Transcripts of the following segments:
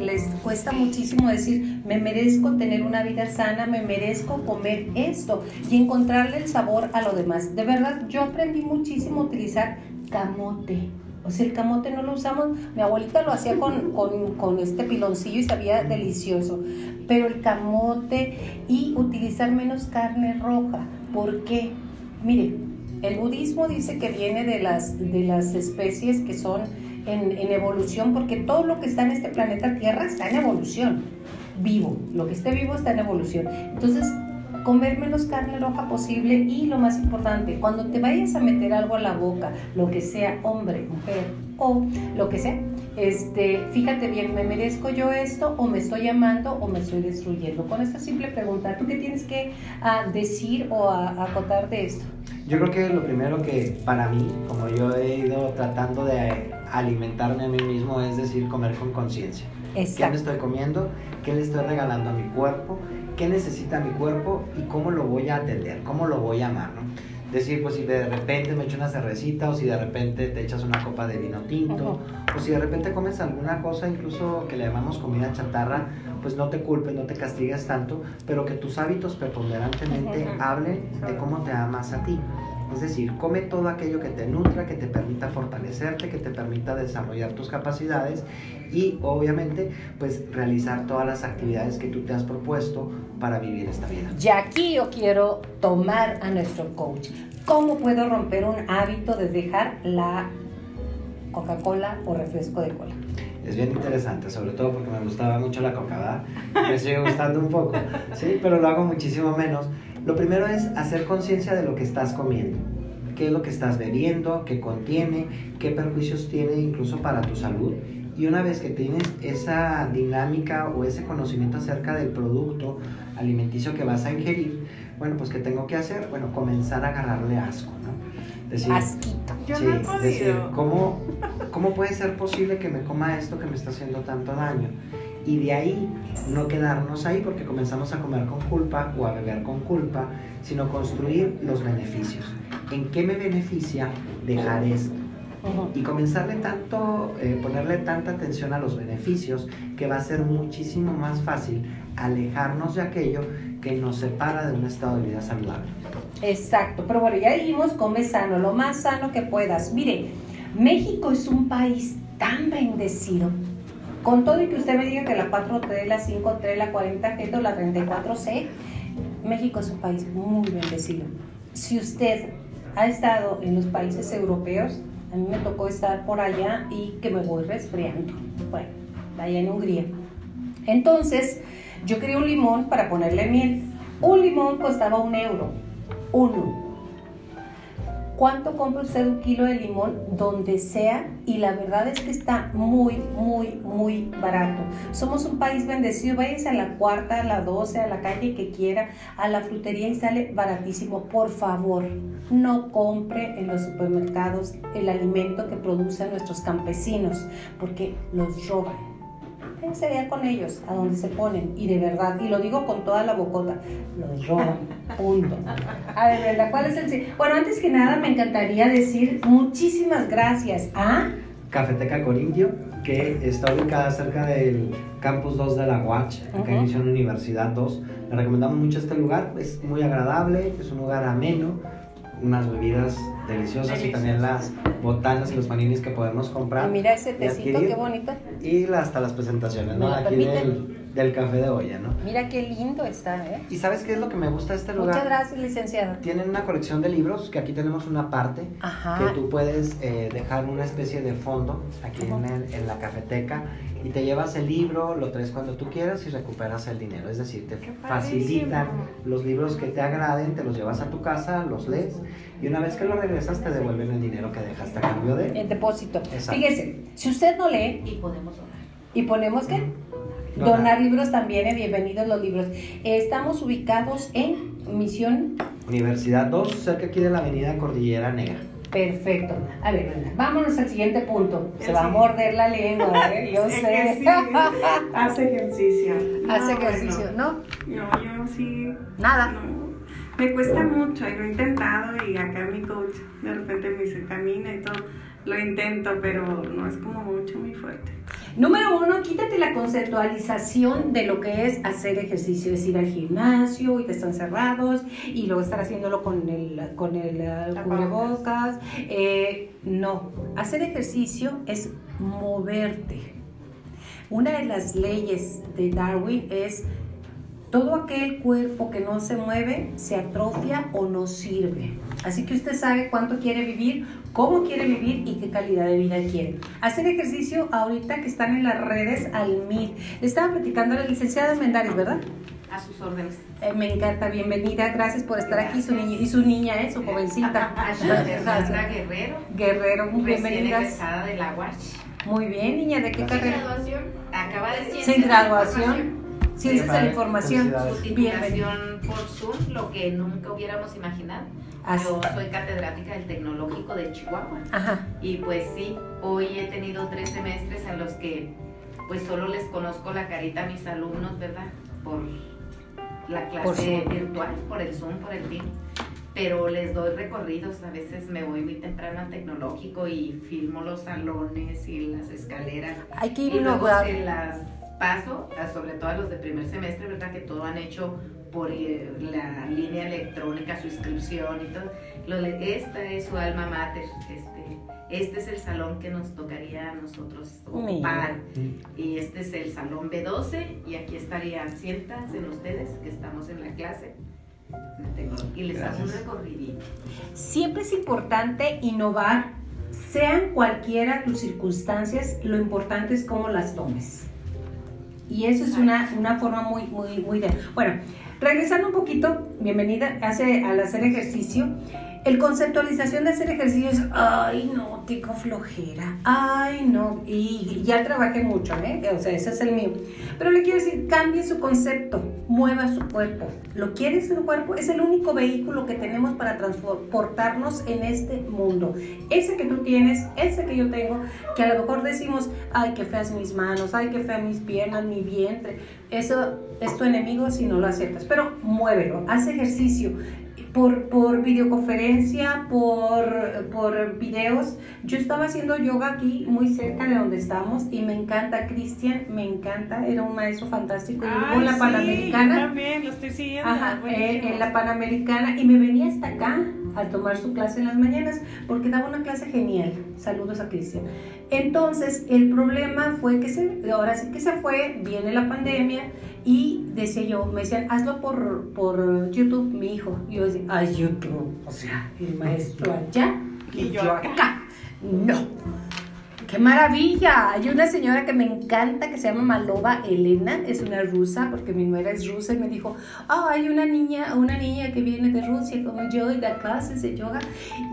les cuesta muchísimo decir, me merezco tener una vida sana, me merezco comer esto y encontrarle el sabor a lo demás. De verdad, yo aprendí muchísimo a utilizar camote. O sea, el camote no lo usamos, mi abuelita lo hacía con, con, con este piloncillo y sabía delicioso, pero el camote y utilizar menos carne roja. ¿Por qué? Mire, el budismo dice que viene de las, de las especies que son en, evolución, porque todo lo que está en este planeta Tierra está en evolución, vivo, lo que esté vivo está en evolución. Entonces, comer menos carne roja posible y lo más importante, cuando te vayas a meter algo a la boca, lo que sea hombre, mujer o lo que sea, este, fíjate bien, ¿me merezco yo esto o me estoy amando o me estoy destruyendo? Con esta simple pregunta, ¿tú qué tienes que uh, decir o uh, acotar de esto? Yo creo que lo primero que para mí, como yo he ido tratando de alimentarme a mí mismo, es decir, comer con conciencia. ¿Qué me estoy comiendo? ¿Qué le estoy regalando a mi cuerpo? ¿Qué necesita mi cuerpo? ¿Y cómo lo voy a atender? ¿Cómo lo voy a amar? ¿no? Decir, pues si de repente me echo una cervecita o si de repente te echas una copa de vino tinto o si de repente comes alguna cosa incluso que le llamamos comida chatarra, pues no te culpes, no te castigues tanto, pero que tus hábitos preponderantemente hablen de cómo te amas a ti. Es decir, come todo aquello que te nutra, que te permita fortalecerte, que te permita desarrollar tus capacidades y obviamente pues realizar todas las actividades que tú te has propuesto para vivir esta vida. Y aquí yo quiero tomar a nuestro coach. ¿Cómo puedo romper un hábito de dejar la Coca-Cola o refresco de cola? es bien interesante, sobre todo porque me gustaba mucho la coca, Me sigue gustando un poco, sí, pero lo hago muchísimo menos. Lo primero es hacer conciencia de lo que estás comiendo, qué es lo que estás bebiendo, qué contiene, qué perjuicios tiene incluso para tu salud. Y una vez que tienes esa dinámica o ese conocimiento acerca del producto alimenticio que vas a ingerir, bueno, pues ¿qué tengo que hacer? Bueno, comenzar a agarrarle asco, ¿no? Decir, Asquito. Yo sí, no he decir, ¿cómo, ¿cómo puede ser posible que me coma esto que me está haciendo tanto daño? Y de ahí no quedarnos ahí porque comenzamos a comer con culpa o a beber con culpa, sino construir los beneficios. ¿En qué me beneficia dejar esto? Y comenzarle tanto, eh, ponerle tanta atención a los beneficios que va a ser muchísimo más fácil alejarnos de aquello que nos separa de un estado de vida saludable. Exacto, pero bueno, ya dijimos come sano, lo más sano que puedas. Mire, México es un país tan bendecido con todo y que usted me diga que la 4T, la 5T, la 40G o la 34C, México es un país muy bendecido. Si usted ha estado en los países europeos, a mí me tocó estar por allá y que me voy resfriando. Bueno, allá en Hungría. Entonces, yo quería un limón para ponerle miel. Un limón costaba un euro. Uno. ¿Cuánto compra usted un kilo de limón? Donde sea. Y la verdad es que está muy, muy, muy barato. Somos un país bendecido. Váyase a la cuarta, a la doce, a la calle que quiera, a la frutería y sale baratísimo. Por favor, no compre en los supermercados el alimento que producen nuestros campesinos, porque los roban sería con ellos, a donde se ponen. Y de verdad, y lo digo con toda la bocota, los roban. Punto. A ver, Brenda, ¿cuál es el... Bueno, antes que nada me encantaría decir muchísimas gracias a... Cafeteca Corintio, que está ubicada cerca del Campus 2 de la UACH, acá en Universidad 2. Le recomendamos mucho este lugar, es muy agradable, es un lugar ameno, unas bebidas deliciosas y también las botanas y los paninis que podemos comprar. Y mira ese tecito, qué bonito. Y hasta las presentaciones, ¿no? Aquí del, del, café de olla, ¿no? Mira qué lindo está, ¿eh? ¿Y sabes qué es lo que me gusta de este lugar? Muchas gracias, licenciado. Tienen una colección de libros, que aquí tenemos una parte, que tú puedes eh, dejar una especie de fondo aquí en, en la cafeteca y te llevas el libro, lo traes cuando tú quieras y recuperas el dinero. Es decir, te facilitan los libros que te agraden, te los llevas a tu casa, los lees y una vez que lo regresas te devuelven el dinero que dejaste a cambio de... El depósito. Fíjese, si usted no lee... Y podemos donar. ¿Y ponemos qué? Donar. libros también, eh, bienvenidos los libros. estamos ubicados en Misión... Universidad 2, cerca aquí de la avenida Cordillera Negra. Perfecto. A ver, vámonos al siguiente punto. Se va a morder la lengua, ¿eh? Yo sé. Hace ejercicio. Hace ejercicio, ¿no? No, yo sí. Nada. Me cuesta mucho y lo he intentado y acá mi coach de repente me dice camina y todo. Lo intento, pero no es como mucho muy fuerte. Número uno, quítate la conceptualización de lo que es hacer ejercicio, es ir al gimnasio y te están cerrados y luego estar haciéndolo con el, con el uh, cubrebocas. Eh, no, hacer ejercicio es moverte. Una de las leyes de Darwin es todo aquel cuerpo que no se mueve se atrofia o no sirve. Así que usted sabe cuánto quiere vivir, cómo quiere vivir y qué calidad de vida quiere. Hacer ejercicio ahorita que están en las redes al mil. Le estaba platicando a la licenciada Mendares, ¿verdad? A sus órdenes. Eh, me encanta, bienvenida, gracias por estar aquí. Su niña, y su niña, ¿eh? su jovencita. Fernanda Guerrero. Guerrero, muy bienvenida. de la Muy bien, niña, ¿de qué carrera? graduación. Acaba de Sin graduación. Ciencias de la información. Su titulación por Zoom, lo que nunca hubiéramos imaginado. Yo soy catedrática del Tecnológico de Chihuahua. Ajá. Y pues sí, hoy he tenido tres semestres a los que pues solo les conozco la carita a mis alumnos, ¿verdad? Por la clase virtual, por el Zoom, por el Teams. Pero les doy recorridos, a veces me voy muy temprano al tecnológico y filmo los salones y las escaleras. Hay que ir y luego se las paso, sobre todo a los de primer semestre, ¿verdad? Que todo han hecho por la línea electrónica, su inscripción y todo. esta es su alma mater, este, este es el salón que nos tocaría a nosotros ocupar. Y este es el salón B12 y aquí estarían, en ustedes que estamos en la clase. Y les hago un recorrido. Siempre es importante innovar, sean cualquiera tus circunstancias, lo importante es cómo las tomes. Y eso es una, una forma muy, muy, muy de... Bueno, regresando un poquito, bienvenida al hacer ejercicio. El conceptualización de hacer ejercicio es, ay, no, tengo flojera, ay, no, y ya trabajé mucho, ¿eh? O sea, ese es el mío. Pero le quiero decir, cambie su concepto, mueva su cuerpo. ¿Lo quiere su cuerpo? Es el único vehículo que tenemos para transportarnos en este mundo. Ese que tú tienes, ese que yo tengo, que a lo mejor decimos, ay, qué feas mis manos, ay, qué feas mis piernas, mi vientre. Eso es tu enemigo si no lo aceptas. Pero muévelo, haz ejercicio por, por videoconferencia, por, por videos. Yo estaba haciendo yoga aquí, muy cerca de donde estamos, y me encanta. Cristian, me encanta, era un maestro fantástico. en la Panamericana. también lo estoy siguiendo. Ajá, eh, en la Panamericana, y me venía hasta acá a tomar su clase en las mañanas, porque daba una clase genial. Saludos a Cristian. Entonces, el problema fue que se, ahora sí que se fue, viene la pandemia y decía yo, me decían, hazlo por, por YouTube, mi hijo. Y yo decía, ay, YouTube. O sea, el maestro allá y, yo acá. No. ¡Qué maravilla! Hay una señora que me encanta que se llama Malova Elena, es una rusa, porque mi nuera es rusa, y me dijo, oh, hay una niña, una niña que viene de Rusia como yo y da clases de yoga,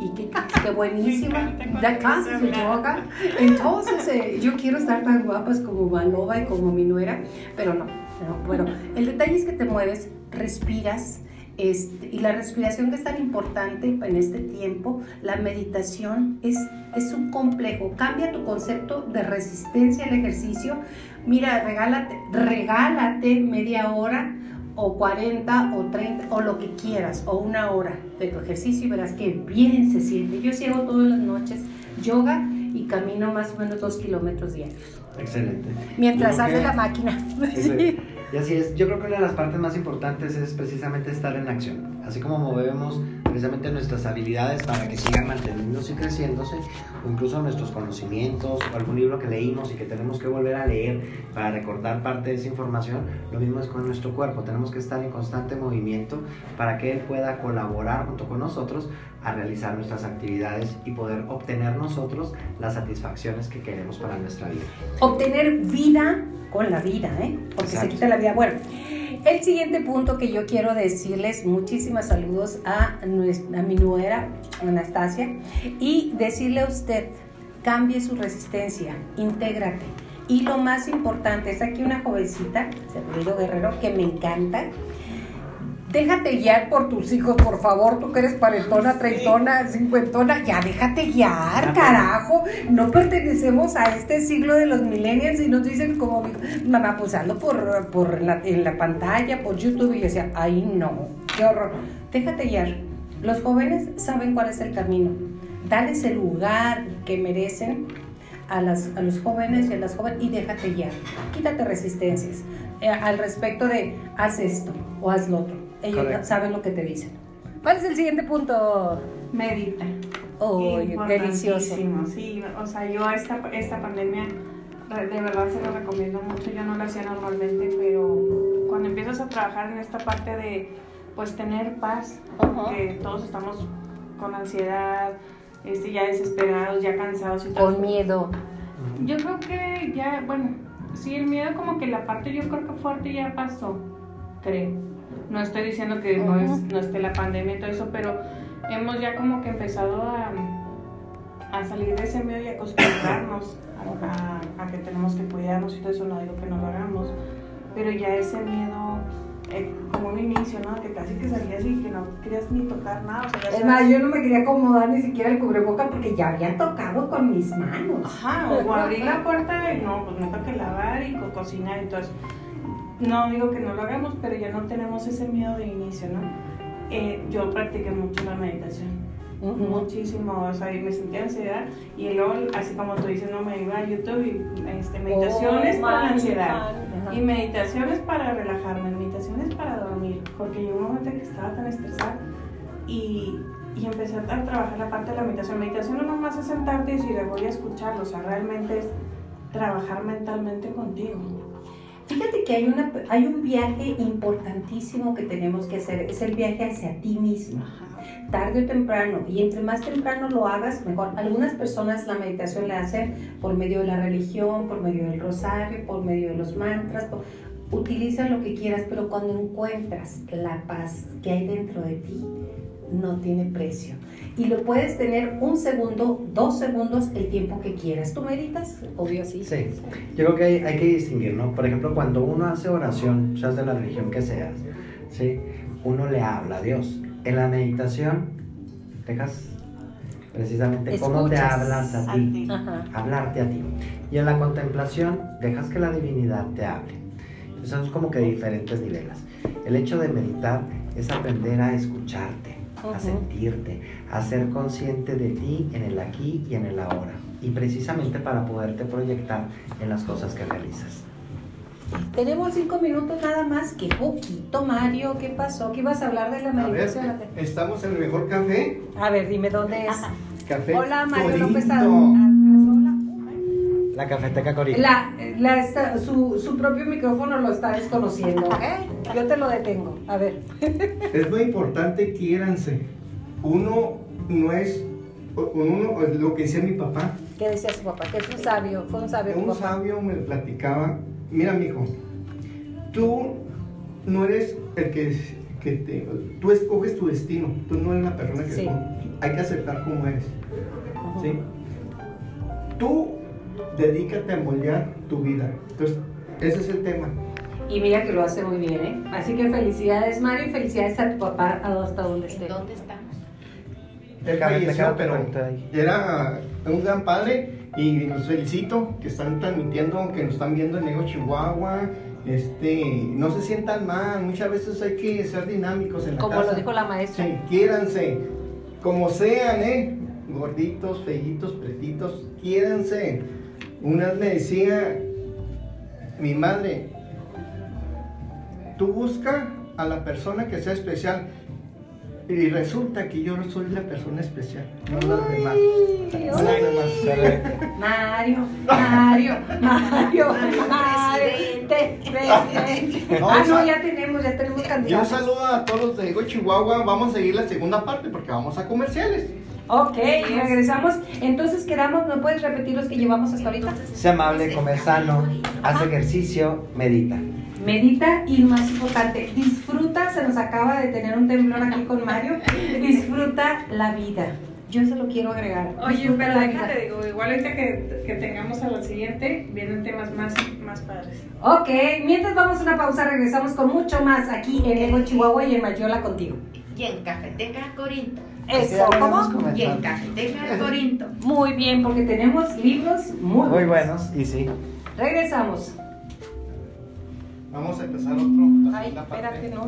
y qué, qué buenísima, da clases de yoga. Entonces, eh, yo quiero estar tan guapas como Malova y como mi nuera, pero no, no. Bueno, el detalle es que te mueves, respiras, este, y la respiración que es tan importante en este tiempo, la meditación es, es un complejo. Cambia tu concepto de resistencia al ejercicio. Mira, regálate, regálate media hora o 40 o 30 o lo que quieras o una hora de tu ejercicio y verás que bien se siente. Yo sí hago todas las noches yoga y camino más o menos dos kilómetros diarios. Excelente. Mientras hace la máquina. Y así es, yo creo que una de las partes más importantes es precisamente estar en acción. Así como movemos precisamente nuestras habilidades para que sigan manteniéndose y creciéndose, o incluso nuestros conocimientos, o algún libro que leímos y que tenemos que volver a leer para recordar parte de esa información, lo mismo es con nuestro cuerpo. Tenemos que estar en constante movimiento para que él pueda colaborar junto con nosotros a realizar nuestras actividades y poder obtener nosotros las satisfacciones que queremos para nuestra vida. Obtener vida con la vida, ¿eh? Porque se quita la vida. Bueno, el siguiente punto que yo quiero decirles, muchísimas saludos a, a mi nuera, Anastasia, y decirle a usted, cambie su resistencia, intégrate. Y lo más importante, es aquí una jovencita, Sergio Guerrero, que me encanta, déjate guiar por tus hijos, por favor, tú que eres parentona, treintona, cincuentona, ya déjate guiar, carajo. No pertenecemos a este siglo de los millennials y nos dicen como, mamá, pues por, por la, en la pantalla, por YouTube, y yo decía, ay no, qué horror. Déjate guiar. Los jóvenes saben cuál es el camino. Dales el lugar que merecen a, las, a los jóvenes y a las jóvenes y déjate guiar. Quítate resistencias eh, al respecto de haz esto o haz lo otro. Ellos saben lo que te dicen. ¿Cuál es el siguiente punto? Medita. Oh, delicioso. Sí, o sea, yo esta, esta pandemia de verdad se lo recomiendo mucho. Yo no lo hacía normalmente, pero cuando empiezas a trabajar en esta parte de pues tener paz, que todos estamos con ansiedad, este, ya desesperados, ya cansados y todo. Con miedo. Yo creo que ya, bueno, sí, el miedo como que la parte yo creo que fuerte ya pasó, creo. No estoy diciendo que no, es, no esté la pandemia y todo eso, pero hemos ya como que empezado a, a salir de ese miedo y acostumbrarnos a, a, que tenemos que cuidarnos y todo eso, no digo que no lo hagamos, pero ya ese miedo eh, como un inicio, ¿no? Que casi que salías y que no querías ni tocar nada. O sea, es más, yo no me quería acomodar ni siquiera el cubreboca porque ya había tocado con mis manos. Ajá, o abrir la puerta y no, pues me toca lavar y cocinar. Entonces, no digo que no lo hagamos, pero ya no tenemos ese miedo de inicio, ¿no? Eh, yo practiqué mucho la meditación muchísimo, o sea, y me sentía ansiedad y luego, así como tú dices, no, me iba a YouTube y este, meditaciones oh, para la ansiedad y meditaciones para relajarme, meditaciones para dormir, porque llegó un momento que estaba tan estresada y, y empecé a trabajar la parte de la meditación. Meditación no nomás es sentarte y decir, voy a escucharlo, o sea, realmente es trabajar mentalmente contigo. Fíjate que hay, una, hay un viaje importantísimo que tenemos que hacer, es el viaje hacia ti mismo tarde o temprano, y entre más temprano lo hagas, mejor. Algunas personas la meditación la hacen por medio de la religión, por medio del rosario, por medio de los mantras, utiliza lo que quieras, pero cuando encuentras la paz que hay dentro de ti, no tiene precio. Y lo puedes tener un segundo, dos segundos, el tiempo que quieras. ¿Tú meditas? Obvio, sí. Sí, yo creo que hay, hay que distinguir, ¿no? Por ejemplo, cuando uno hace oración, seas de la religión que seas, ¿sí? Uno le habla a Dios en la meditación dejas precisamente cómo te hablas a ti, hablarte a ti. Y en la contemplación dejas que la divinidad te hable. Son como que diferentes niveles. El hecho de meditar es aprender a escucharte, a sentirte, a ser consciente de ti en el aquí y en el ahora. Y precisamente para poderte proyectar en las cosas que realizas. Tenemos cinco minutos nada más. Qué poquito, Mario. ¿Qué pasó? ¿Qué ibas a hablar de la meditación? estamos en el mejor café. A ver, dime dónde es. Café Hola, Mario López. La cafeteca Corinto. La, la, su, su, propio micrófono lo está desconociendo, ¿ok? Yo te lo detengo. A ver. Es muy importante, quiéranse. Uno no es. Uno, lo que decía mi papá. ¿Qué decía su papá? Que es un sabio. Fue un sabio. Un sabio me platicaba mira, mijo, tú no eres el que, que te, tú escoges tu destino, tú no eres la persona que sí. hay que aceptar cómo eres. ¿sí? Tú dedícate a moldear tu vida. Entonces, ese es el tema. Y mira que lo hace muy bien, ¿eh? Así que felicidades, Mario, y felicidades a tu papá hasta donde esté. ¿Dónde estamos? Él falleció, pero era un gran padre y los felicito que están transmitiendo, que nos están viendo en Nego Chihuahua. Este, no se sientan mal, muchas veces hay que ser dinámicos en la Como lo dijo la maestra. Sí, quiéranse, como sean, ¿eh? Gorditos, feitos, pretitos, quiéranse. Una vez me decía mi madre, tú busca a la persona que sea especial. Y resulta que yo no soy la persona especial, no los demás. No Mario, Mario, Mario, presidente, presidente. Ah, no, ya tenemos, ya tenemos candidatos. Yo saludo a todos de Chihuahua. Vamos a seguir la segunda parte porque vamos a comerciales. Ok, regresamos. Entonces quedamos, ¿me puedes repetir los que llevamos hasta ahorita? Sé amable, come sano, haz ejercicio, medita medita y más importante, disfruta, se nos acaba de tener un temblor aquí con Mario, disfruta la vida. Yo se lo quiero agregar. Oye, pero te digo, igual ahorita que, que, tengamos a la siguiente, vienen temas más, más padres. Ok, mientras vamos a una pausa, regresamos con mucho más aquí en Ego Chihuahua y en Mayola contigo. Y en Cafeteca Corinto. Eso, ¿cómo? Y en Cafeteca Corinto. Muy bien, porque tenemos libros muy, muy buenos y sí. Regresamos. Vamos a empezar otro. Ay, espérate, no.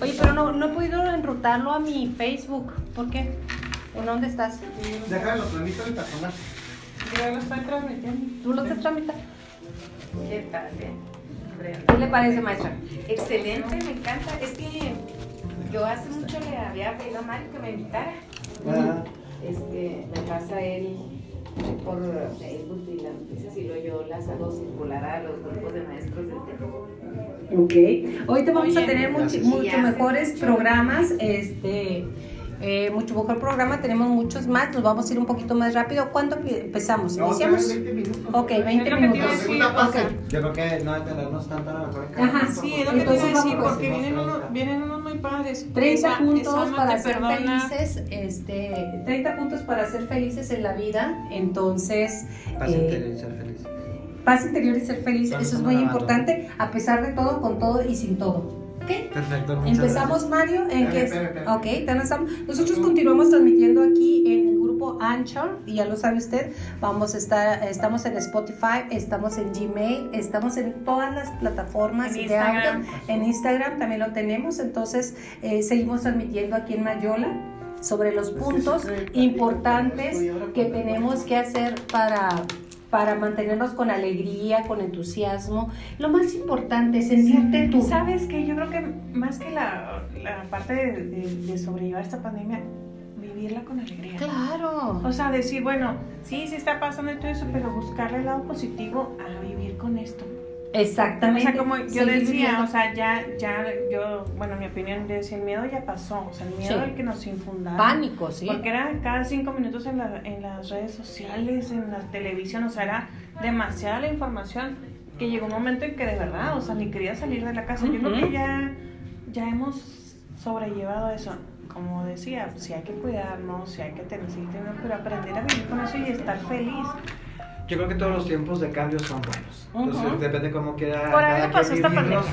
Oye, pero no, no he podido enrutarlo a mi Facebook. ¿Por qué? ¿En dónde estás? Déjalo, transmito el personal. Yo lo estoy transmitiendo. ¿Tú lo estás tramitando? ¿Qué tal? eh? ¿Qué le parece, maestra? Excelente, me encanta. Es que yo hace mucho le había pedido a Mario que me invitara. Ah, Este, me pasa él por Facebook y las noticias y luego yo las hago circular a los grupos de maestros del tema. Ok. Ahorita vamos a tener mucho, mejores mucho. programas. Este. Eh, mucho mejor programa, tenemos muchos más, nos vamos a ir un poquito más rápido. ¿Cuándo empezamos? No, ¿Iniciamos? 20 minutos. Ok, 20 Es lo que te iba a minutos. decir, Segunda o fase. sea, Yo creo que no detenernos tanto a lo mejor en Ajá, Sí, es lo que te iba a Entonces, decir, porque vienen unos, 30. vienen unos muy padres. 30 Esa- puntos alma para ser perdona. felices, este, 30 puntos para ser felices en la vida. Entonces, Paz eh, interior y ser feliz. paz interior y ser feliz, eso es muy importante, a pesar de todo, con todo y sin todo. ¿Ok? Perfecto, Empezamos, Mario, en espérame, espérame. Ok, Nosotros continuamos transmitiendo aquí en el grupo Anchor, y ya lo sabe usted, vamos a estar, estamos en Spotify, estamos en Gmail, estamos en todas las plataformas En de audio. Instagram. En Instagram también lo tenemos, entonces eh, seguimos transmitiendo aquí en Mayola sobre los Es puntos importantes que tenemos que hacer para para mantenernos con alegría, con entusiasmo. Lo más importante es sentirte tú. ¿Sabes que Yo creo que más que la, la parte de, de- de sobrellevar esta pandemia, vivirla con alegría. Claro. O sea, decir, bueno, sí, sí está pasando y todo eso, pero buscarle el lado positivo a vivir con esto. O Exactamente. sea, como yo Seguir decía, viviendo. o sea, ya, ya, yo, bueno, en mi opinión, yo decía, el miedo ya pasó, o sea, el miedo Sí. al que nos infundaba. pánico, sí. Porque era cada cinco minutos en, la- en las redes sociales, en la televisión, o sea, era demasiada la información que llegó un momento en que de verdad, o sea, ni quería salir de la casa. Yo creo que ya, ya hemos sobrellevado eso. Como decía, si hay que cuidarnos, si hay que tener, sí, tener- pero aprender a vivir con eso y estar feliz. Yo creo que todos los tiempos de cambio son buenos. Entonces Ujú. depende cómo quiera Por algo pasó esta vivirlos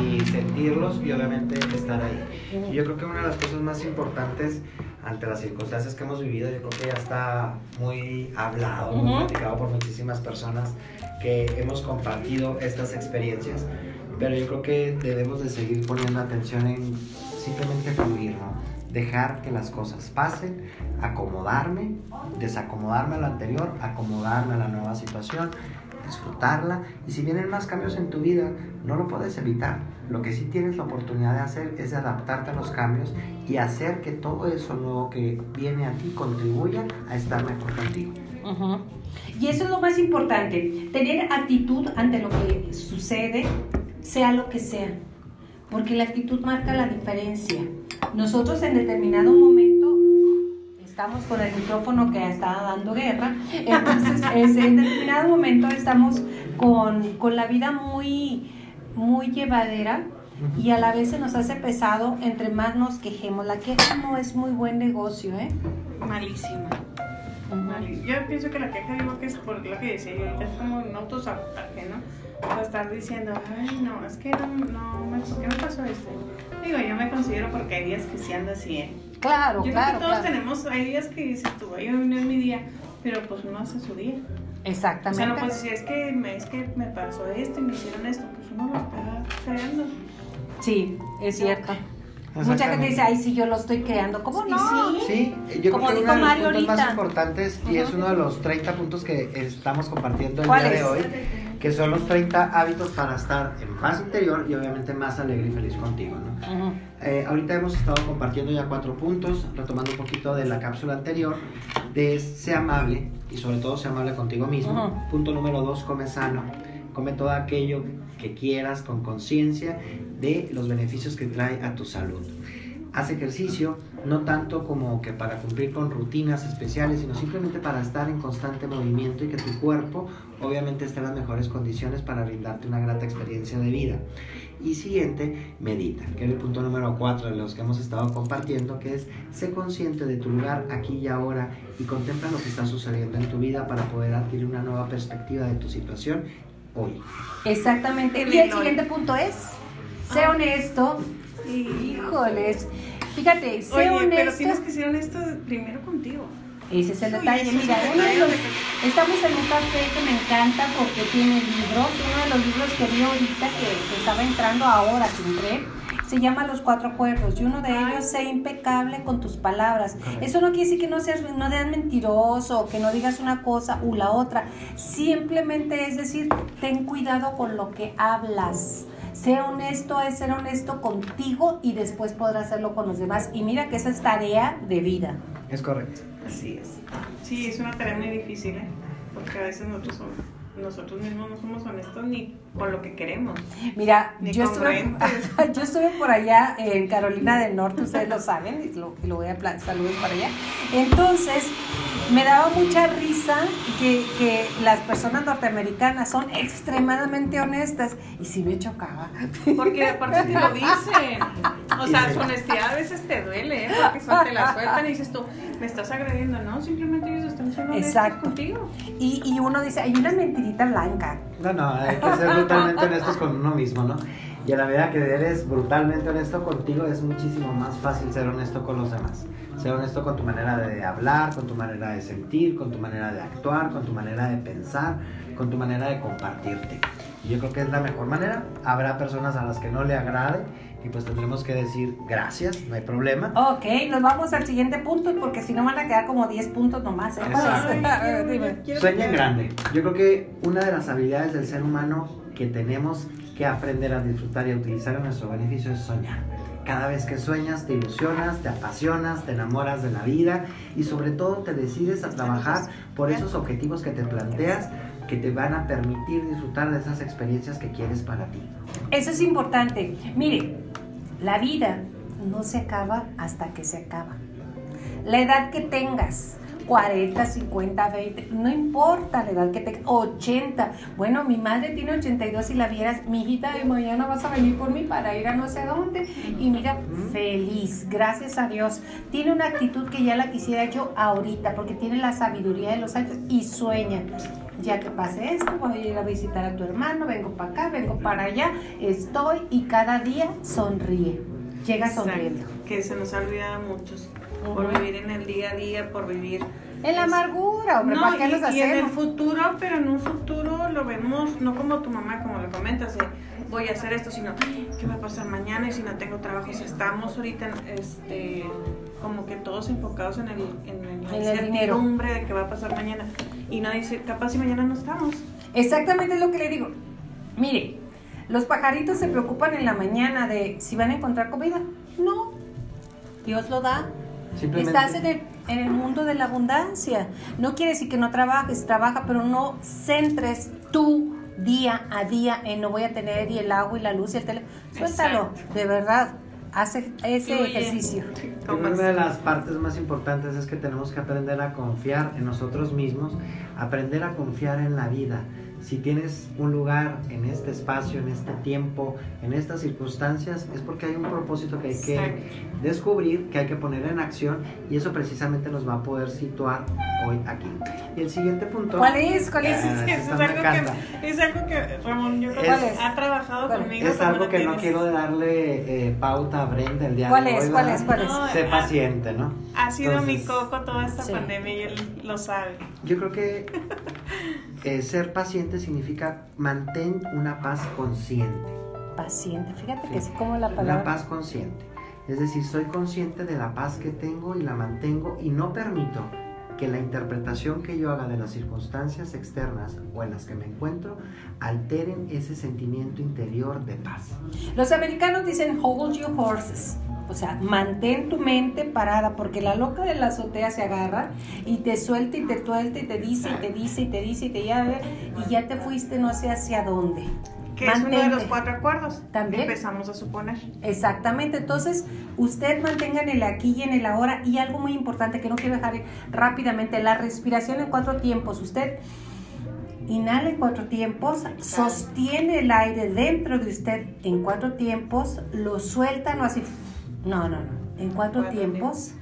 y sentirlos y obviamente estar ahí. Y yo creo que una de las cosas más importantes ante las circunstancias que hemos vivido, yo creo que ya está muy hablado, muy Ujú. platicado por muchísimas personas que hemos compartido estas experiencias, pero yo creo que debemos de seguir poniendo atención en simplemente fluir, ¿no? Dejar que las cosas pasen, acomodarme, desacomodarme a lo anterior, acomodarme a la nueva situación, disfrutarla y si vienen más cambios en tu vida, no lo puedes evitar. Lo que sí tienes la oportunidad de hacer es adaptarte a los cambios y hacer que todo eso nuevo que viene a ti contribuya a estar mejor contigo. Y eso es lo más importante, tener actitud ante lo que sucede, sea lo que sea, porque la actitud marca la diferencia. Nosotros en determinado momento estamos con el micrófono que está dando guerra, entonces es- en determinado momento estamos con, con la vida muy, muy llevadera y a la vez se nos hace pesado entre más nos quejemos. La queja no es muy buen negocio, ¿eh? Malísima. Malísima. Yo pienso que la queja digo que es por lo que decía es como un autosabotaje, ¿no? O estar diciendo, ay, no, es que no, no, me- ¿por qué me pasó esto? Digo, yo me considero porque hay días que sí ando así, ¿eh? Claro, Yo claro, creo que todos claro. tenemos, hay días que dices tú, ay, hoy no es mi día, pero pues uno hace su día. O Exactamente. sea, no puedes decir, es que, me, es que me pasó esto y me hicieron esto, pues uno lo está creando. Sí, es cierto. Mucha gente dice, ay, sí, yo lo estoy creando. ¿Cómo no? sí. Sí, yo Como creo que dijo uno de los Mario puntos más ahorita. importantes y es uno de los 30 puntos que estamos compartiendo el ¿Cuál día de es? hoy, que son los 30 hábitos para estar en paz interior y obviamente más alegre y feliz contigo. ¿no? Eh, ahorita hemos estado compartiendo ya cuatro puntos, retomando un poquito de la cápsula anterior, de sea amable y sobre todo sea amable contigo mismo. Punto número dos, come sano. Come todo aquello que quieras con conciencia de los beneficios que trae a tu salud. Haz ejercicio, no tanto como que para cumplir con rutinas especiales, sino simplemente para estar en constante movimiento y que tu cuerpo obviamente esté en las mejores condiciones para brindarte una grata experiencia de vida. Y siguiente, medita, que es el punto número 4 de los que hemos estado compartiendo, que es sé consciente de tu lugar aquí y ahora y contempla lo que está sucediendo en tu vida para poder adquirir una nueva perspectiva de tu situación hoy. Exactamente. En Y el siguiente punto es, sé honesto. Híjoles. Fíjate, sé Oye, honesto. pero tienes que ser honesto primero contigo. Ese es el detalle. Mira, estamos en un café que me encanta porque tiene libros. Uno de los libros que vi ahorita que, estaba entrando ahora, que entré, se llama Los Cuatro Acuerdos y uno de ellos, sé impecable con tus palabras. Eso no quiere decir que no seas, no seas mentiroso, que no digas una cosa u la otra. Simplemente es decir, ten cuidado con lo que hablas. Sé honesto es ser honesto contigo y después podrás hacerlo con los demás. Y mira que esa es tarea de vida. Es correcto. Así es. Sí, es una tarea muy difícil, ¿eh? porque a veces nosotros somos nosotros mismos no somos honestos ni con lo que queremos. Mira, yo estuve, yo estuve por allá en Carolina del Norte, ustedes lo saben, y lo, lo voy a saludos para allá. Entonces, me daba mucha risa que, que, las personas norteamericanas son extremadamente honestas y sí me chocaba. Porque aparte te lo dicen. O sea, su honestidad a veces te duele, ¿eh? porque te la sueltan y dices tú, me estás agrediendo, ¿no? Simplemente ellos están siendo Exacto. contigo. Y, y uno dice, hay una mentirita blanca. No, no, hay que ser brutalmente honestos con uno mismo, ¿no? Y a la medida que eres brutalmente honesto contigo, es muchísimo más fácil ser honesto con los demás. Ser honesto con tu manera de hablar, con tu manera de sentir, con tu manera de actuar, con tu manera de pensar, con tu manera de compartirte. Y yo creo que es la mejor manera. Habrá personas a las que no le agrade y pues tendremos que decir gracias, no hay problema. Ok, nos vamos al siguiente punto porque si no van a quedar como 10 puntos nomás. ¿eh? Sueña en grande. Yo creo que una de las habilidades del ser humano que tenemos que aprender a disfrutar y a utilizar a nuestro beneficio es soñar. Cada vez que sueñas, te ilusionas, te apasionas, te enamoras de la vida y sobre todo te decides a trabajar por esos objetivos que te planteas que te van a permitir disfrutar de esas experiencias que quieres para ti. Eso es importante. Mire, la vida no se acaba hasta que se acaba. La edad que tengas, 40, 50, 20, no importa la edad que tengas, 80. Bueno, mi madre tiene 82 y la vieras, mi hijita, de mañana vas a venir por mí para ir a no sé dónde. Y mira, feliz, gracias a Dios. Tiene una actitud que ya la quisiera yo ahorita, porque tiene la sabiduría de los años y sueña ya que pase esto, voy a ir a visitar a tu hermano, vengo para acá, vengo para allá, estoy y cada día sonríe, llega sonriendo. Que se nos olvida muchos, por vivir en el día a día, por vivir... En la amargura, hombre, ¿para qué los hacemos? Y en el futuro, pero en un futuro lo vemos, no como tu mamá, como lo comentas, voy a hacer esto, sino qué va a pasar mañana y si no tengo trabajo, si estamos ahorita este como que todos enfocados en el en, la incertidumbre de qué va a pasar mañana y no dice, capaz si mañana no estamos. Exactamente es lo que le digo. Mire, los pajaritos se preocupan en la mañana de si van a encontrar comida. No, Dios lo da. Estás en el, en el mundo de la abundancia. No quiere decir que no trabajes, trabaja, pero no centres tu día a día en no voy a tener y el agua y la luz y el teléfono. Suéltalo, de verdad hace ese ejercicio. Una de las partes más importantes es que tenemos que aprender a confiar en nosotros mismos, aprender a confiar en la vida si tienes un lugar en este espacio, en este tiempo, en estas circunstancias, es porque hay un propósito que hay que descubrir, que hay que poner en acción y eso precisamente nos va a poder situar hoy aquí. Y el siguiente punto. ¿Cuál es? ¿Cuál es? Ah, es, algo que, es, algo que, Ramón, yo creo que ha trabajado conmigo. Es algo que no quiero darle eh, pauta a Brenda el día de hoy. ¿Cuál es? ¿Cuál es? sé paciente, ¿no? Ha sido mi coco toda esta pandemia y él lo sabe. Yo creo que eh, ser paciente significa mantén una paz consciente. Paciente, fíjate que es como la palabra. Una paz consciente. Es decir, soy consciente de la paz que tengo y la mantengo y no permito que la interpretación que yo haga de las circunstancias externas o en las que me encuentro alteren ese sentimiento interior de paz. Los americanos dicen hold your horses. O sea, mantén tu mente parada, porque la loca de la azotea se agarra y te suelta y te tuelta y te dice y te dice y te dice y te llave y ya te fuiste no sé hacia dónde. Que es uno de los cuatro acuerdos. También. Empezamos a suponer. Exactamente. Entonces, usted mantenga en el aquí y en el ahora. Y algo muy importante que no quiero dejar rápidamente: la respiración en cuatro tiempos. Usted inhala en cuatro tiempos, sostiene el aire dentro de usted en cuatro tiempos, lo suelta, no así no, no, no. En cuatro, tiempos.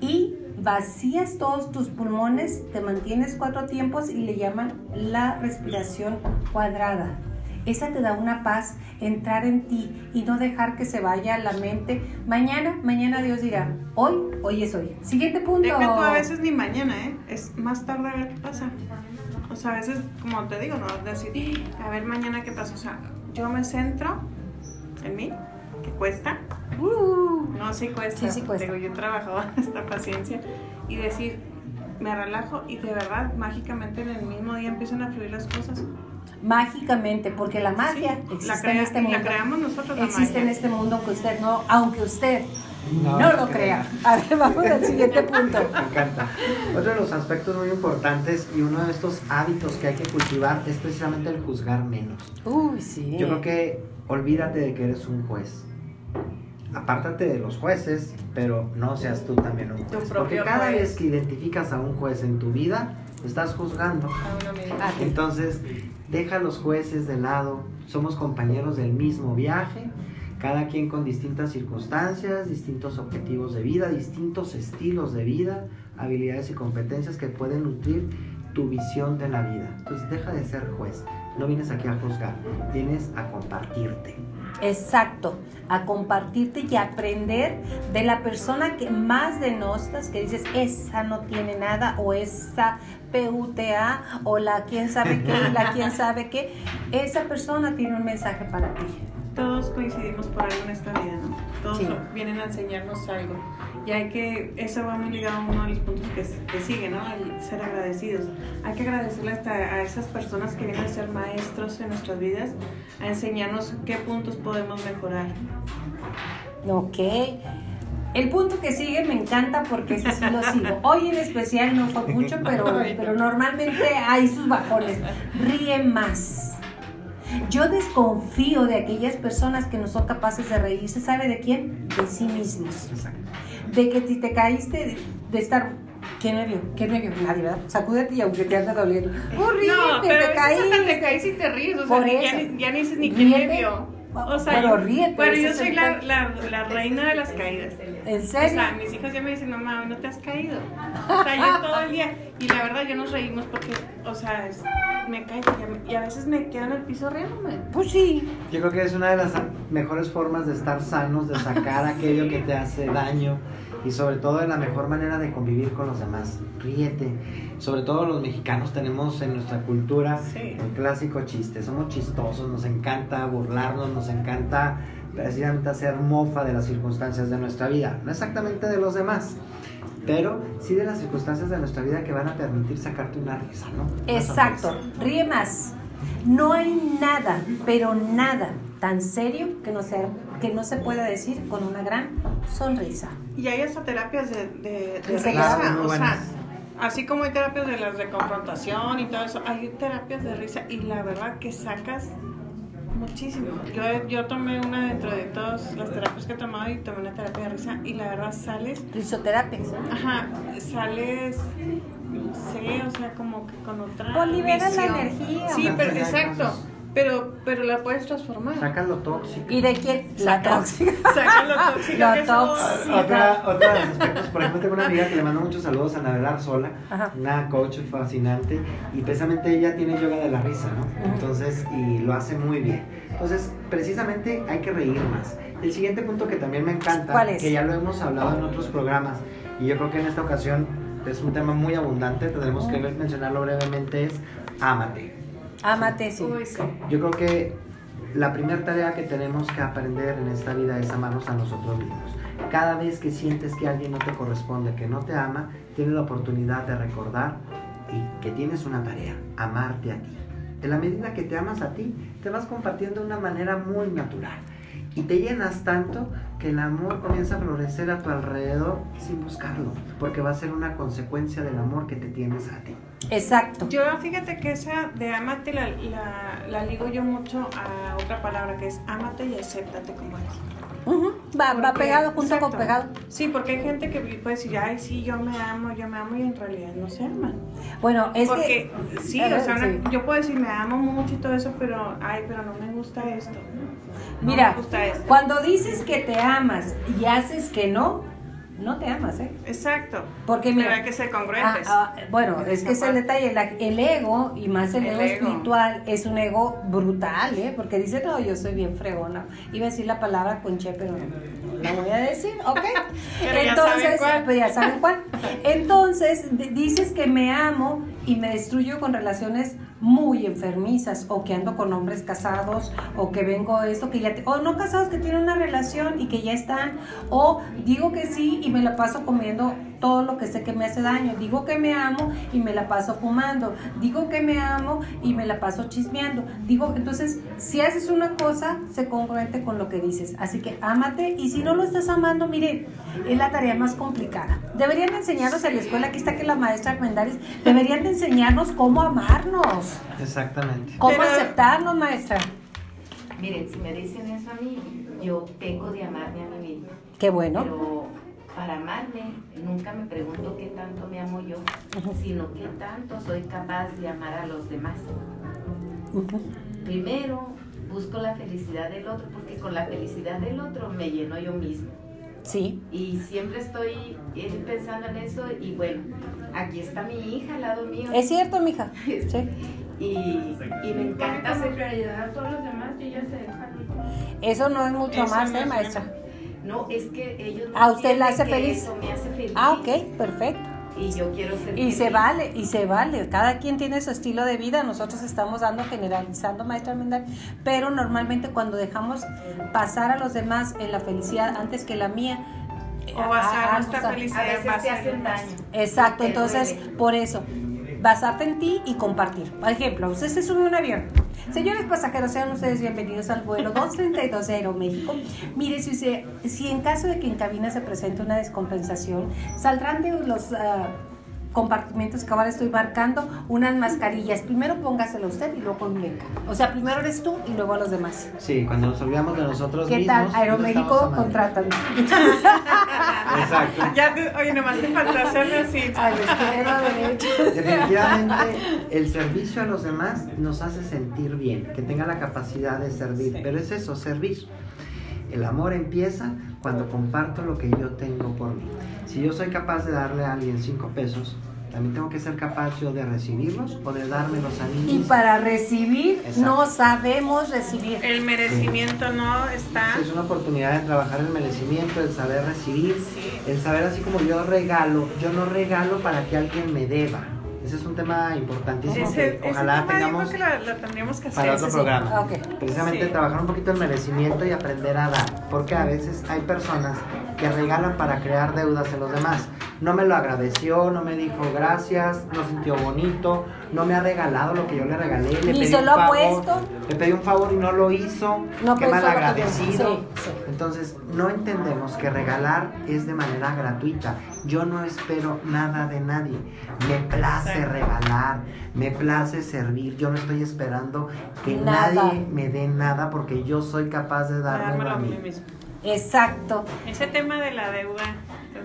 Y vacías todos tus pulmones, te mantienes cuatro tiempos y le llaman la respiración cuadrada. Esa te da una paz, entrar en ti y no dejar que se vaya la mente. Mañana, mañana Dios dirá, hoy, hoy es hoy. Siguiente punto. Deja tú a veces ni mañana, ¿eh? Es más tarde a ver qué pasa. O sea, a veces, como te digo, no decir, a ver mañana qué pasa. O sea, yo me centro en mí, que cuesta. Uh, no, sí cuesta. Sí, sí cuesta. Digo, yo he trabajado esta paciencia y decir, me relajo y de verdad, mágicamente en el mismo día empiezan a fluir las cosas mágicamente, porque la magia existe en este mundo. La creamos nosotros. existe en este mundo que usted no, aunque usted no, lo crea. A ver, vamos al siguiente punto. Me encanta. Otro de los aspectos muy importantes y uno de estos hábitos que hay que cultivar es precisamente el juzgar menos. Uy, sí. Yo creo que olvídate de que eres un juez. Apártate de los jueces, pero no seas tú también un juez. Porque cada vez que identificas a un juez en tu vida, estás juzgando. Entonces, deja a los jueces de lado. Somos compañeros del mismo viaje cada quien con distintas circunstancias, distintos objetivos de vida, distintos estilos de vida, habilidades y competencias que pueden nutrir tu visión de la vida. Entonces deja de ser juez, no vienes aquí a juzgar, vienes a compartirte. Exacto, a compartirte y aprender de la persona que más denostas, que dices, esa no tiene nada, o esa PUTA, o la quién sabe qué, la quién sabe qué, esa persona tiene un mensaje para ti todos coincidimos por algo en esta vida, ¿no? Todos vienen a enseñarnos algo. Y hay que, eso va muy ligado a uno de los puntos que, que sigue, ¿no? El ser agradecidos. Hay que agradecerle hasta a esas personas que vienen a ser maestros en nuestras vidas, a enseñarnos qué puntos podemos mejorar. Ok. El punto que sigue me encanta porque ese sí lo sigo. Hoy en especial no fue mucho, pero, pero normalmente hay sus bajones. Ríe más yo desconfío de aquellas personas que no son capaces de reírse, ¿sabe de quién? De sí mismos. De que si te caíste, de, estar ¿Quién me vio? ¿Quién me vio? Nadie, ¿verdad? Sacúdete y aunque te anda doliendo. ¡Horrible! No, pero te caíste. te caes y te ríes. O sea, ya, ni, ya ni dices ni quién me vio. O sea, pero ríete. Pero yo soy la, la, la, reina de las caídas. ¿En serio? O sea, mis hijos ya me dicen, mamá, no te has caído. O sea, yo todo el día. Y la verdad, yo nos reímos porque, o sea, me caigo y a veces me quedo en el piso riéndome. Pues sí. Yo creo que es una de las mejores formas de estar sanos, de sacar aquello que te hace daño y sobre todo de la mejor manera de convivir con los demás. Ríete. Sobre todo los mexicanos tenemos en nuestra cultura el clásico chiste. Somos chistosos, nos encanta burlarnos, nos encanta precisamente hacer mofa de las circunstancias de nuestra vida. No exactamente de los demás, pero sí de las circunstancias de nuestra vida que van a permitir sacarte una risa, ¿no? Exacto. Ríe más. No hay nada, pero nada tan serio que no, sea, que no se pueda decir con una gran sonrisa. Y hay hasta terapias de, de, de risa, o sea, así como hay terapias de las de confrontación y todo eso, hay terapias de risa y la verdad que sacas muchísimo. Yo, yo tomé una dentro de todas las terapias que he tomado y tomé una terapia de risa y la verdad sales... Risoterapia. Ajá, sales no sé, o sea, como que con otra. Pues libera la energía. Sí, pero exacto. Pero, pero la puedes transformar. Saca lo tóxico. ¿Y de quién? La tóxica. Saca lo tóxico. Lo tóxico. Otra, otra de los aspectos, por ejemplo, tengo una amiga que le mando muchos saludos a Navelar Sola, una coach fascinante, y precisamente ella tiene yoga de la risa, ¿no? Entonces, y lo hace muy bien. Entonces, precisamente hay que reír más. El siguiente punto que también me encanta, que ya lo hemos hablado en otros programas, y yo creo que en esta ocasión es un tema muy abundante, tendremos que mencionarlo brevemente, es ámate. Ámate, sí. Yo creo que la primera tarea que tenemos que aprender en esta vida es amarnos a nosotros mismos. Cada vez que sientes que alguien no te corresponde, que no te ama, tienes la oportunidad de recordar y que tienes una tarea, amarte a ti. En la medida que te amas a ti, te vas compartiendo de una manera muy natural y te llenas tanto que el amor comienza a florecer a tu alrededor sin buscarlo, porque va a ser una consecuencia del amor que te tienes a ti. Exacto. Yo fíjate que esa de amate la, la, ligo yo mucho a otra palabra que es amate y acéptate como eres. Va, va, pegado junto con pegado. Sí, porque hay gente que puede decir, ay, sí, yo me amo, yo me amo, y en realidad no se ama. Bueno, es porque, sí, o sea, yo puedo decir, me amo mucho y todo eso, pero, ay, pero no me gusta esto. Mira, cuando dices que te amas y haces que no, no te amas, ¿eh? Exacto. Porque mira, hay que ser congruentes. Ah, ah, bueno, es que es el detalle, el ego, y más el, ego, espiritual, es un ego brutal, ¿eh? Porque dice, no, yo soy bien fregona. Iba a decir la palabra conche, pero no la voy a decir, ¿ok? Entonces, ya pues ya saben cuál. Entonces, dices que me amo y me destruyo con relaciones muy enfermizas o que ando con hombres casados o que vengo esto que ya o no casados que tienen una relación y que ya están o digo que sí y me la paso comiendo todo lo que sé que me hace daño digo que me amo y me la paso fumando digo que me amo y me la paso chismeando digo entonces si haces una cosa sé congruente con lo que dices así que ámate y si no lo estás amando mire es la tarea más complicada deberían enseñarnos en la escuela aquí está que la maestra Armendáriz deberían de enseñarnos cómo amarnos Exactamente. ¿Cómo aceptarnos, maestra? Miren, si me dicen eso a mí, yo tengo de amarme a mí misma. Qué bueno. Pero para amarme, nunca me pregunto qué tanto me amo yo, sino qué tanto soy capaz de amar a los demás. Primero, busco la felicidad del otro, porque con la felicidad del otro me lleno yo mismo. Sí. Y siempre estoy eh, pensando en eso y bueno, aquí está mi hija al lado mío. Es cierto, mija. Sí. Y, y me encanta hacer prioridad a todos los demás y ellos se dejan. Eso no es mucho más, ¿eh, maestra? No, es que ellos ¿A usted la hace feliz? Eso me hace feliz. Ah, ok, perfecto. Y yo quiero ser Y se vale, y se vale. Cada quien tiene su estilo de vida. Nosotros estamos dando, generalizando, maestra Mendal. Pero normalmente cuando dejamos pasar a los demás en la felicidad antes que la mía, o basar nuestra felicidad a veces te hacen daño. Exacto, entonces por eso basarte en ti y compartir. Por ejemplo, usted se sube a un avión. Señores pasajeros, sean ustedes bienvenidos al vuelo 232 de Aeroméxico. Mire, si, si en caso de que en cabina se presente una descompensación, saldrán de los... Uh, compartimentos que ahora estoy marcando, unas mascarillas. Primero póngaselo usted y luego venga. O sea, primero eres tú y luego a los demás. Sí, cuando nos olvidamos de nosotros ¿Qué mismos. ¿Qué tal? Aeroméxico, contratan. Exacto. Ya oye, nomás te falta hacerlo así. Definitivamente, el servicio a los demás nos hace sentir bien, que tenga la capacidad de servir. Pero es eso, servir. El amor empieza cuando comparto lo que yo tengo por mí. Si yo soy capaz de darle a alguien cinco pesos, también tengo que ser capaz yo de recibirlos o de dármelos a mí. Y para recibir no sabemos recibir. El merecimiento no está. Es una oportunidad de trabajar el merecimiento, el saber recibir, el saber así como yo regalo, yo no regalo para que alguien me deba ese es un tema importantísimo que ojalá tengamos para otro programa. Precisamente trabajar un poquito el merecimiento y aprender a dar, porque a veces hay personas que regalan para crear deudas en los demás. No me lo agradeció, no me dijo gracias, no sintió bonito, no me ha regalado lo que yo le regalé, le pedí un favor, le pedí un favor y no lo hizo, no qué mal agradecido. Entonces, no entendemos que regalar es de manera gratuita. Yo no espero nada de nadie. Me place regalar, me place servir. Yo no estoy esperando que nadie me dé nada porque yo soy capaz de darme a mí. Mismo. Exacto. Ese tema de la deuda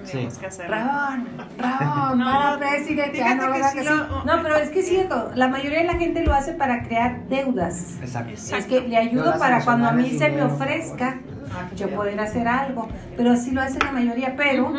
Sí. Rabón, Rabón, no, para presidente. Ah, no, sí no, pero es que es cierto, la mayoría de la gente lo hace para crear deudas. Exacto. Es que le ayudo para cuando a mí se me ofrezca yo poder hacer algo, pero así lo hace la mayoría. Pero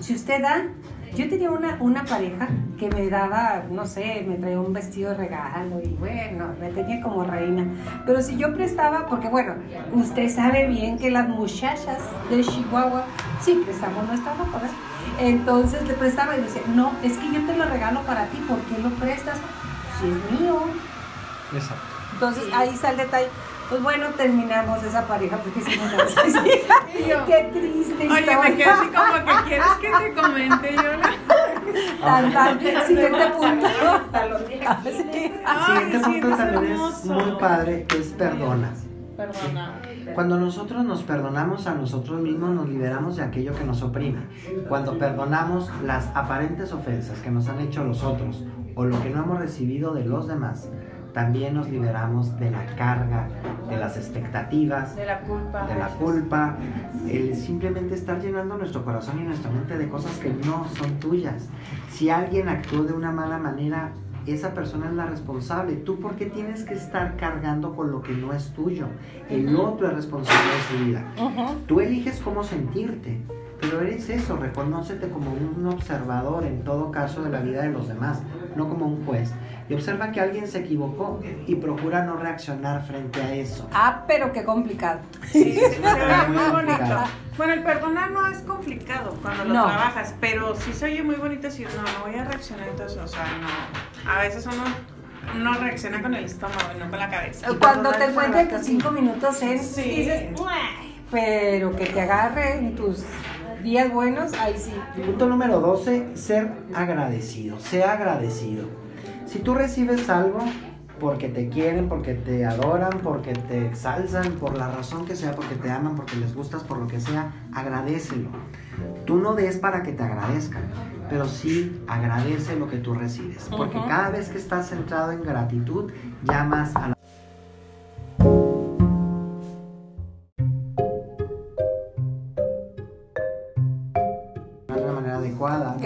si usted da, yo tenía una, una pareja que me daba, no sé, me traía un vestido de regalo y bueno, me tenía como reina. Pero si yo prestaba, porque bueno, usted sabe bien que las muchachas de Chihuahua sí prestamos nuestra ropa, ¿verdad? Entonces le prestaba y decía, no, es que yo te lo regalo para ti, ¿por qué lo prestas? Si es mío. Exacto. Entonces ahí está el detalle. Pues bueno, terminamos esa pareja porque si no Qué triste Oye, me quedé así como que quieres que te comente yo Tan, tan, siguiente punto. Siguiente punto también es muy padre, que es perdona. Perdona. Cuando nosotros nos perdonamos a nosotros mismos, nos liberamos de aquello que nos oprime. Cuando perdonamos las aparentes ofensas que nos han hecho los otros o lo que no hemos recibido de los demás, también nos liberamos de la carga, de las expectativas, de la culpa, de la culpa, el simplemente estar llenando nuestro corazón y nuestra mente de cosas que no son tuyas. Si alguien actuó de una mala manera, esa persona es la responsable. ¿Tú por qué tienes que estar cargando con lo que no es tuyo? El otro es responsable de su vida. Tú eliges cómo sentirte. Pero eres eso, reconócete como un observador en todo caso de la vida de los demás, no como un juez. Y observa que alguien se equivocó y procura no reaccionar frente a eso. Ah, pero qué complicado. Sí, sí, muy bonito. Bueno, el perdonar no es complicado cuando lo trabajas, pero sí se oye muy bonito decir, no, no voy a reaccionar entonces, o sea, no. A veces uno no reacciona con el estómago y no con la cabeza. Cuando te cuenten tus cinco minutos en, sí. dices, pero que te agarre en tus días buenos, ahí sí. Punto número 12, ser agradecido. Sea agradecido. Si tú recibes algo porque te quieren, porque te adoran, porque te exalzan, por la razón que sea, porque te aman, porque les gustas, por lo que sea, agradecelo. Tú no des para que te agradezcan, pero sí agradece lo que tú recibes. Porque cada vez que estás centrado en gratitud, llamas a la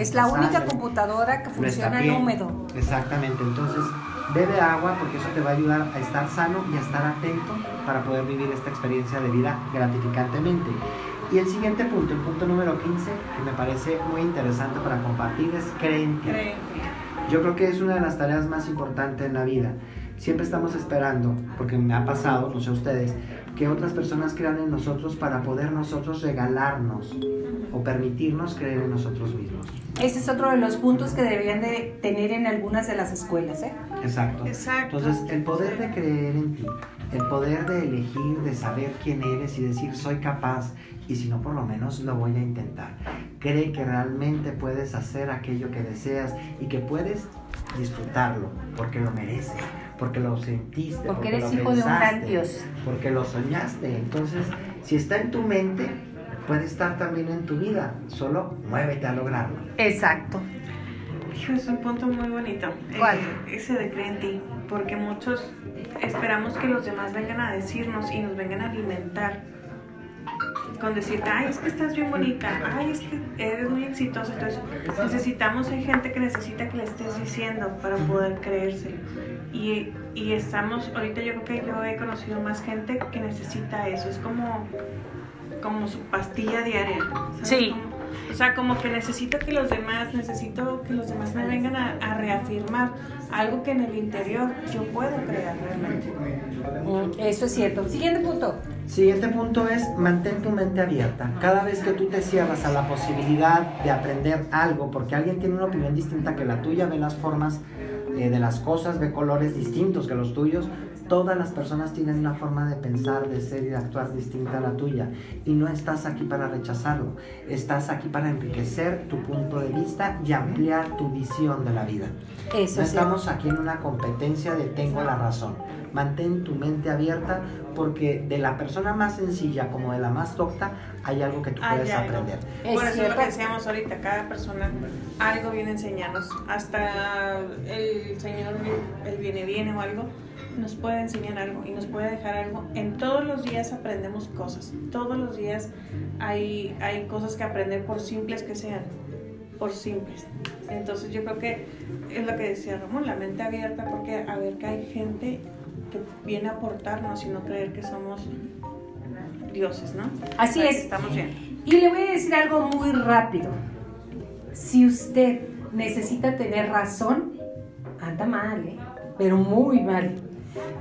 Es la única computadora que funciona en húmedo. Exactamente, entonces bebe agua porque eso te va a ayudar a estar sano y a estar atento para poder vivir esta experiencia de vida gratificantemente. Y el siguiente punto, el punto número 15, que me parece muy interesante para compartir, es creencia. Yo creo que es una de las tareas más importantes en la vida. Siempre estamos esperando, porque me ha pasado, no sé ustedes, que otras personas crean en nosotros para poder nosotros regalarnos o permitirnos creer en nosotros mismos. Ese es otro de los puntos que deberían de tener en algunas de las escuelas, ¿eh? Exacto. Exacto. Entonces, el poder de creer en ti, el poder de elegir, de saber quién eres y decir soy capaz y si no por lo menos lo voy a intentar. Cree que realmente puedes hacer aquello que deseas y que puedes disfrutarlo porque lo mereces, porque lo sentiste, porque, eres hijo de un gran Dios, porque lo soñaste. Entonces, si está en tu mente, puede estar también en tu vida, solo muévete a lograrlo. Exacto. Es un punto muy bonito. ¿Cuál? Eh, ese de creer en ti, porque muchos esperamos que los demás vengan a decirnos y nos vengan a alimentar con decirte, ay, es que estás bien bonita, ay, es que eres muy exitosa. Entonces, necesitamos, hay gente que necesita que le estés diciendo para poder creérselo. Y, y estamos, ahorita yo creo que yo he conocido más gente que necesita eso. Es como como su pastilla diaria. Sí. o sea, como que necesito que los demás, necesito que los demás me vengan a, reafirmar algo que en el interior yo puedo crear realmente. Mm, eso es cierto. Siguiente punto. Siguiente punto es mantén tu mente abierta. Cada vez que tú te cierras a la posibilidad de aprender algo, porque alguien tiene una opinión distinta que la tuya, ve las formas eh, de las cosas, ve colores distintos que los tuyos, Todas las personas tienen una forma de pensar, de ser y de actuar distinta a la tuya. Y no estás aquí para rechazarlo. Estás aquí para enriquecer tu punto de vista y ampliar tu visión de la vida. Eso no estamos aquí en una competencia de tengo la razón. Mantén tu mente abierta porque de la persona más sencilla como de la más docta hay algo que tú puedes aprender. Por eso es lo que decíamos ahorita, cada persona algo viene a enseñarnos. Hasta el Señor, el viene viene o algo nos puede enseñar algo y nos puede dejar algo. En todos los días aprendemos cosas, todos los días hay, hay cosas que aprender por simples que sean, por simples. Entonces yo creo que es lo que decía Ramón, la mente abierta porque a ver que hay gente que viene a aportarnos y no creer que somos dioses, ¿no? Así es. Estamos bien. Y le voy a decir algo muy rápido. Si usted necesita tener razón, anda mal, ¿eh? pero muy mal.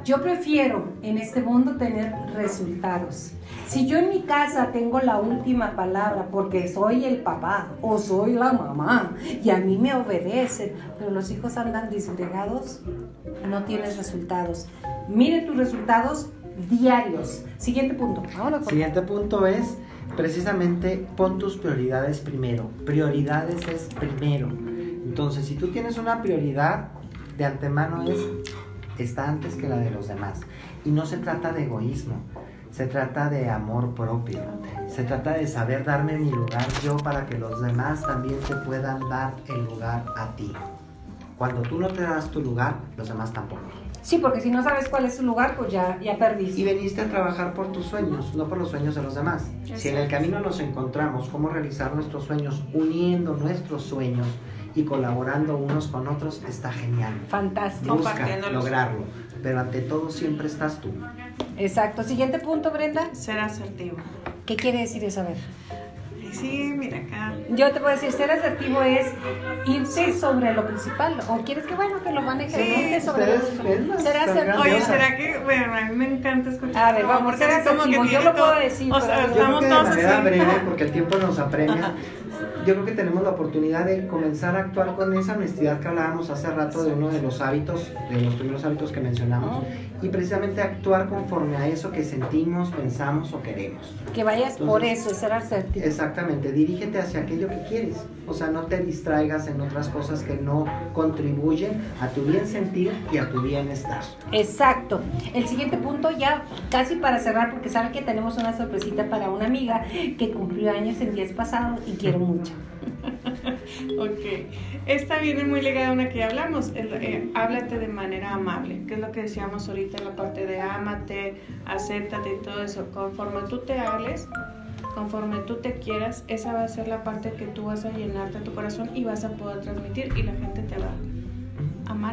Yo prefiero en este mundo tener resultados. Si yo en mi casa tengo la última palabra porque soy el papá o soy la mamá y a mí me obedecen, pero los hijos andan disgregados, no tienes resultados. Mire tus resultados diarios. Siguiente punto. Siguiente punto es precisamente pon tus prioridades primero. Prioridades es primero. Entonces, si tú tienes una prioridad, de antemano es está antes que la de los demás. Y no se trata de egoísmo, se trata de amor propio, se trata de saber darme mi lugar yo para que los demás también te puedan dar el lugar a ti. Cuando tú no te das tu lugar, los demás tampoco. Sí, porque si no sabes cuál es tu lugar, pues ya, ya perdiste. Y veniste a trabajar por tus sueños, no por los sueños de los demás. Si en el camino nos encontramos cómo realizar nuestros sueños, uniendo nuestros sueños, y colaborando unos con otros está genial. Fantástico. Busca lograrlo, pero ante todo siempre estás tú. Exacto. Siguiente punto, Brenda. Ser asertivo. ¿Qué quiere decir eso? A ver. sí, mira acá. Yo te a decir, ser asertivo es irse sobre lo principal. ¿O quieres que, bueno, que lo maneje? Sí, sobre lo principal? Ser asertivo. Oye, ¿será que, bueno, a mí me encanta escuchar. A ver, vamos, ser asertivo. Yo lo puedo decir. O sea, estamos que de manera breve, porque el tiempo nos apremia yo creo que tenemos la oportunidad de comenzar a actuar con esa honestidad que hablábamos hace rato de uno de los hábitos, de los primeros hábitos que mencionamos, y precisamente actuar conforme a eso que sentimos, pensamos o queremos. Que vayas por eso, ser asertivo. Exactamente, dirígete hacia aquello que quieres, o sea, no te distraigas en otras cosas que no contribuyen a tu bien sentir y a tu bienestar. Exacto. El siguiente punto ya casi para cerrar, porque saben que tenemos una sorpresita para una amiga que cumplió años el día pasado y quiero mucho. ok, esta viene muy ligada a una que ya hablamos, eh, háblate de manera amable, que es lo que decíamos ahorita en la parte de ámate, acéptate y todo eso. Conforme tú te hables, conforme tú te quieras, esa va a ser la parte que tú vas a llenarte tu corazón y vas a poder transmitir y la gente te va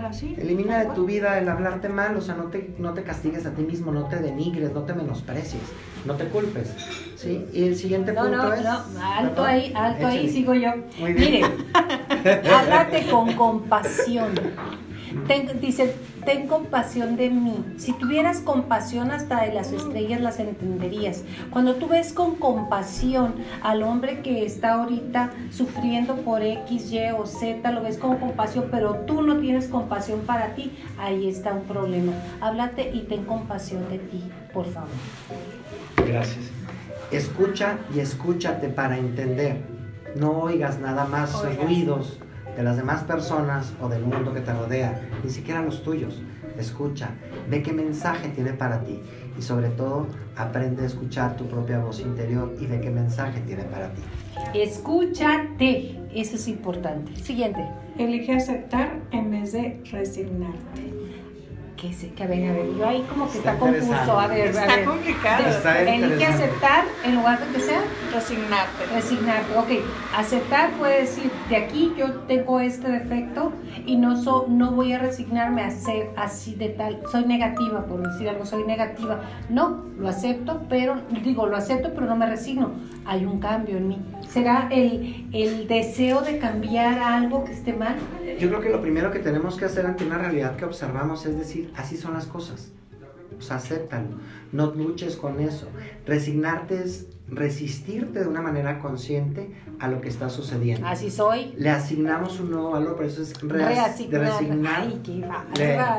así. Elimina de tu vida el hablarte mal, o sea, no te, no te castigues a ti mismo, no te denigres, no te menosprecies, no te culpes. ¿Sí? Y el siguiente punto no, es. No, alto ahí, alto ahí, sigo yo. Muy bien. Mire, háblate con compasión. dice, ten compasión de mí. Si tuvieras compasión hasta de las estrellas las entenderías. Cuando tú ves con compasión al hombre que está ahorita sufriendo por X, Y o Z, lo ves con compasión, pero tú no tienes compasión para ti, ahí está un problema. Háblate y ten compasión de ti, por favor. Gracias. Escucha y escúchate para entender. No oigas nada más ruidos de las demás personas o del mundo que te rodea, ni siquiera los tuyos. Escucha, ve qué mensaje tiene para ti y sobre todo aprende a escuchar tu propia voz interior y ve qué mensaje tiene para ti. Escúchate, eso es importante. Siguiente. Elige aceptar en vez de resignarte que se, que a ver, a ver, yo ahí como que está, confuso, a ver, está a ver. complicado. Está elige aceptar en lugar de que sea resignarte. Resignarte, ok. Aceptar puede decir, de aquí yo tengo este defecto y no so, no voy a resignarme a ser así de tal, soy negativa, por decir algo, soy negativa. No, lo acepto, pero digo, lo acepto, pero no me resigno. Hay un cambio en mí. ¿Será el, el deseo de cambiar algo que esté mal? Yo creo que lo primero que tenemos que hacer ante una realidad que observamos es decir, así son las cosas. O sea, acéptalo. No luches con eso. Resignarte es resistirte de una manera consciente a lo que está sucediendo. Así soy. Le asignamos un nuevo valor, por eso es reasignar. Ay, qué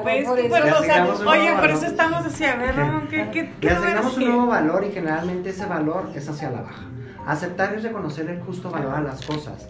pues, oye, por eso estamos así, a ver, ¿qué, qué, qué Le asignamos un nuevo valor y generalmente ese valor es hacia la baja. Aceptar es reconocer el justo valor a las cosas.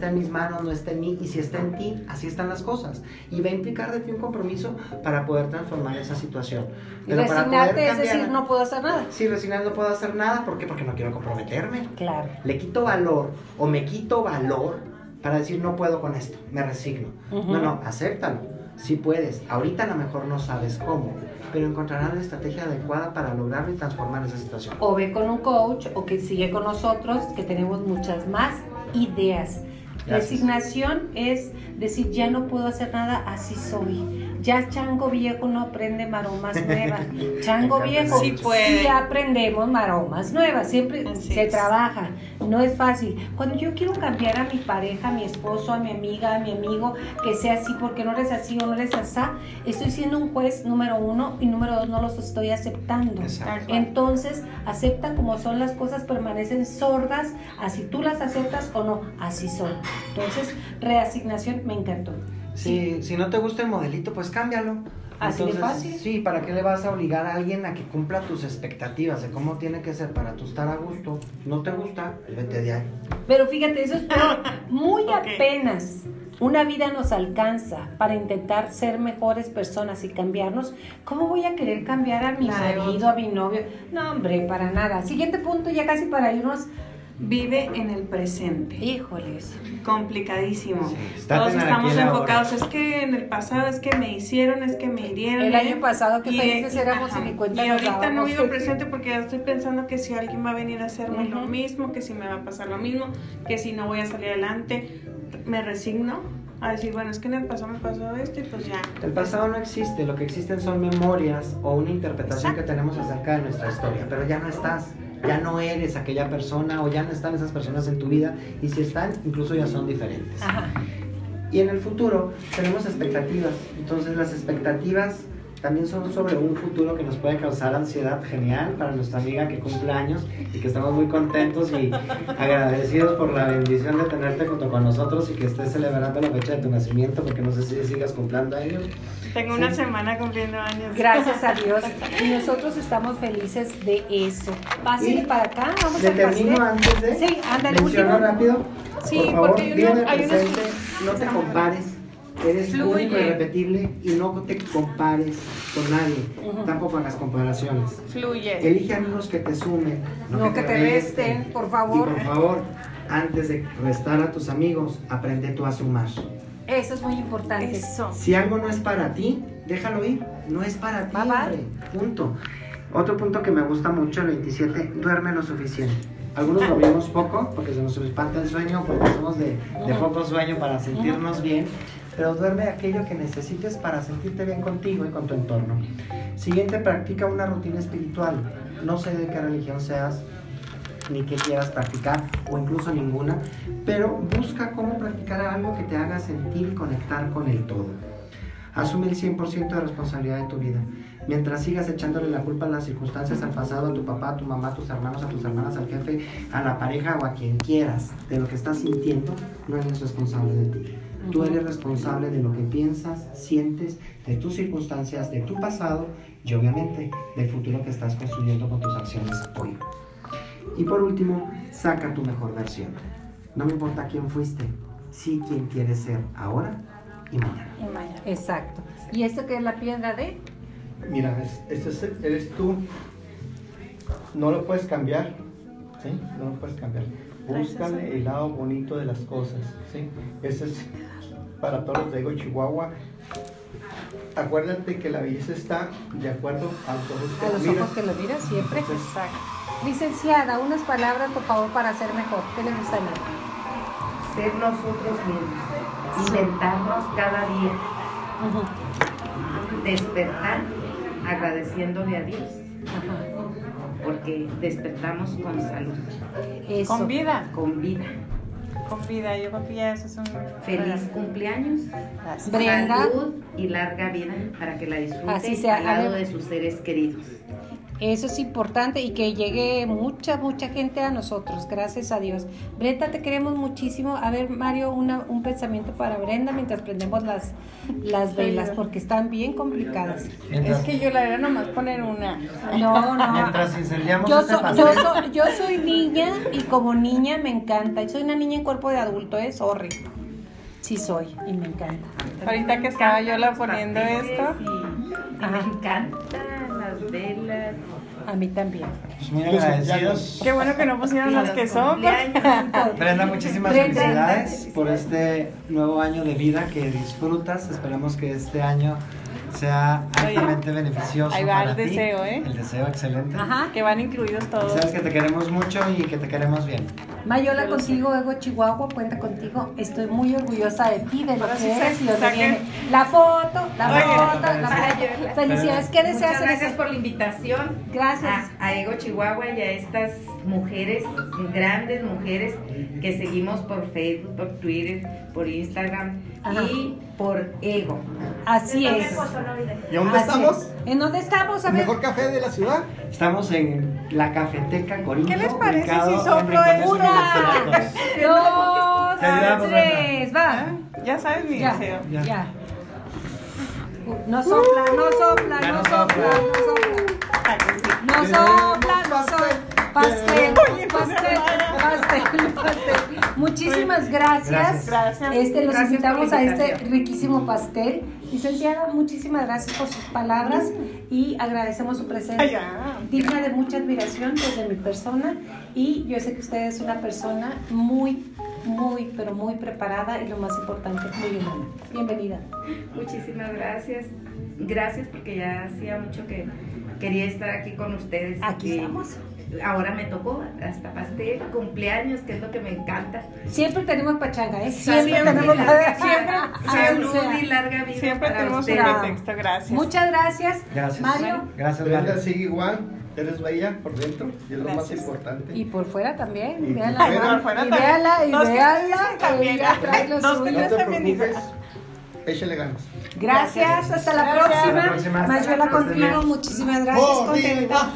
Está en mis manos, no está en mí, y si está en ti, así están las cosas. Y va a implicar de ti un compromiso para poder transformar esa situación. Pero para poder es decir, no puedo hacer nada. Sí, resignar no puedo hacer nada, ¿por qué? Porque no quiero comprometerme. Claro. Le quito valor o me quito valor para decir no puedo con esto, me resigno. No, no, acéptalo. Si puedes. Ahorita a lo mejor no sabes cómo pero encontrarán la estrategia adecuada para lograrlo y transformar esa situación. O ve con un coach o que sigue con nosotros, que tenemos muchas más ideas. Resignación es decir, ya no puedo hacer nada, así soy. Ya chango viejo no aprende maromas nuevas. Chango viejo sí, sí, aprendemos maromas nuevas, siempre se trabaja, no es fácil. Cuando yo quiero cambiar a mi pareja, a mi esposo, a mi amiga, a mi amigo, que sea así porque no eres así o no eres así, estoy siendo un juez número uno y número dos no los estoy aceptando. Entonces, acepta como son las cosas, permanecen sordas, así tú las aceptas o no, así son. Entonces, reasignación me encantó. Si, si no te gusta el modelito, pues cámbialo. Así de fácil. Sí, ¿para qué le vas a obligar a alguien a que cumpla tus expectativas de cómo tiene que ser para tú estar a gusto? ¿No te gusta? Vete de ahí. Pero fíjate, eso es muy apenas una vida nos alcanza para intentar ser mejores personas y cambiarnos. ¿Cómo voy a querer cambiar a mi marido, a mi novio? No, hombre, para nada. Siguiente punto, ya casi para irnos vive en el presente. Híjoles. Complicadísimo. Todos estamos enfocados. Es que en el pasado es que me hicieron, es que me hirieron. El año pasado que felices éramos y mi cuenta Y ahorita no vivo presente porque ya estoy pensando que si alguien va a venir a hacerme lo mismo, que si me va a pasar lo mismo, que si no voy a salir adelante, me resigno a decir, bueno, es que en el pasado me pasó esto y pues ya. El pasado no existe, lo que existen son memorias o una interpretación que tenemos acerca de nuestra historia, pero ya no estás ya no eres aquella persona o ya no están esas personas en tu vida y si están, incluso ya son diferentes. Y en el futuro tenemos expectativas, entonces las expectativas también son sobre un futuro que nos puede causar ansiedad genial para nuestra amiga que cumple años y que estamos muy contentos y agradecidos por la bendición de tenerte junto con nosotros y que estés celebrando la fecha de tu nacimiento porque no sé si sigas cumpliendo años. Tengo una semana cumpliendo años. Gracias a Dios. Y nosotros estamos felices de eso. Pásenle para acá, vamos a termino antes de Sí, ándale, último. rápido. Sí, por favor, porque hay unos, hay presente, no te compares Eres Fluye. único y irrepetible y no te compares con nadie. Tampoco hagas comparaciones. Fluye. Elige amigos que te sumen, no, que, te resten, por favor. Y por favor, antes de restar a tus amigos, aprende tú a sumar. Eso es muy importante. Eso. Si algo no es para ti, déjalo ir. No es para ti. Punto. Otro punto que me gusta mucho, el 27, duerme lo suficiente. Algunos dormimos poco porque se nos espanta el sueño, porque somos de, de poco sueño para sentirnos bien pero duerme aquello que necesites para sentirte bien contigo y con tu entorno. Siguiente, practica una rutina espiritual. No sé de qué religión seas, ni qué quieras practicar, o incluso ninguna, pero busca cómo practicar algo que te haga sentir y conectar con el todo. Asume el 100% de responsabilidad de tu vida. Mientras sigas echándole la culpa a las circunstancias, al pasado, a tu papá, a tu mamá, a tus hermanos, a tus hermanas, al jefe, a la pareja o a quien quieras de lo que estás sintiendo, no eres responsable de ti. Tú eres responsable de lo que piensas, sientes, de tus circunstancias, de tu pasado y obviamente del futuro que estás construyendo con tus acciones hoy. Y por último, saca tu mejor versión. No me importa quién fuiste, sí quién quieres ser ahora y mañana. Exacto. ¿Y esto que es la piedra de? Mira, esto eres tú. No lo puedes cambiar. ¿sí? No lo puedes cambiar. Búscale el lado bonito de las cosas. ¿sí? Ese es para todos los de Ego Chihuahua. Acuérdate que la belleza está de acuerdo a los ojos que, a los ojos que lo miras siempre. Exacto. Licenciada, unas palabras por favor para ser mejor. ¿Qué le gustaría? Ser nosotros mismos, inventarnos cada día, despertar agradeciéndole a Dios, porque despertamos con salud, con vida, con vida. Con vida, yo creo que ya eso es un... Feliz cumpleaños, Brenda. salud y larga vida para que la disfruten al lado de sus seres queridos. Eso es importante y que llegue mucha, mucha gente a nosotros, gracias a Dios. Brenda, te queremos muchísimo. A ver, Mario, una, un pensamiento para Brenda mientras prendemos las, las velas, porque están bien complicadas. es que yo la era nomás poner una. No, no. Mientras incendiamos yo, yo, soy niña y como niña me encanta. Soy una niña en cuerpo de adulto, es horrible. Sí soy y me encanta. Ahorita que estaba yo la poniendo esto. Y, me encanta velas. A mí también. Pues muy agradecidos. Qué bueno que no pusieron las que son. Brenda, muchísimas felicidades por este nuevo año de vida que disfrutas. Esperamos que este año sea altamente beneficioso. Ahí va el deseo, ¿eh? El deseo, excelente. Ajá, que van incluidos todos. sabes que te queremos mucho y que te queremos bien. Mayola contigo, Ego Chihuahua, cuenta contigo. Estoy muy orgullosa de ti, de lo que eres y lo que viene. La foto, la foto, la foto. Felicidades, ¿qué deseas? Muchas gracias por la invitación. Gracias. A, Ego Chihuahua y a estas mujeres, grandes mujeres que seguimos por Facebook, por Twitter, por Instagram y por Ego. Así es. ¿Y dónde estamos? ¿En dónde estamos? ¿El mejor café de la ciudad? Estamos en la cafeteca Corinto. ¿Qué les parece si soplo una, dos, tres, va? Ya sabes mi ya, deseo. Ya. No sopla, no sopla, no sopla, no sopla. No sopla, no sopla. Pastel, pastel, pastel, pastel. Muchísimas gracias. Gracias. Este, los invitamos a este riquísimo pastel. Licenciada, muchísimas gracias por sus palabras y agradecemos su presencia. Digna de mucha admiración desde mi persona y yo sé que usted es una persona muy, muy, pero muy preparada y lo más importante, muy humana. Bienvenida. Muchísimas gracias. Gracias porque ya hacía mucho que quería estar aquí con ustedes. Aquí estamos ahora me tocó hasta pastel, cumpleaños, que es lo que me encanta. Siempre tenemos pachanga, ¿eh? Siempre, siempre tenemos larga, siempre, salud y larga vida. Siempre tenemos usted. gracias. Muchas gracias. Gracias. Mario. Gracias, Brenda. Sigue igual. Eres bella por dentro y es lo más importante. Y por fuera también. Y véala, y por fuera y véala, y véala. Y y Gracias, hasta la próxima. Mayuela la contigo, muchísimas gracias. Contenta.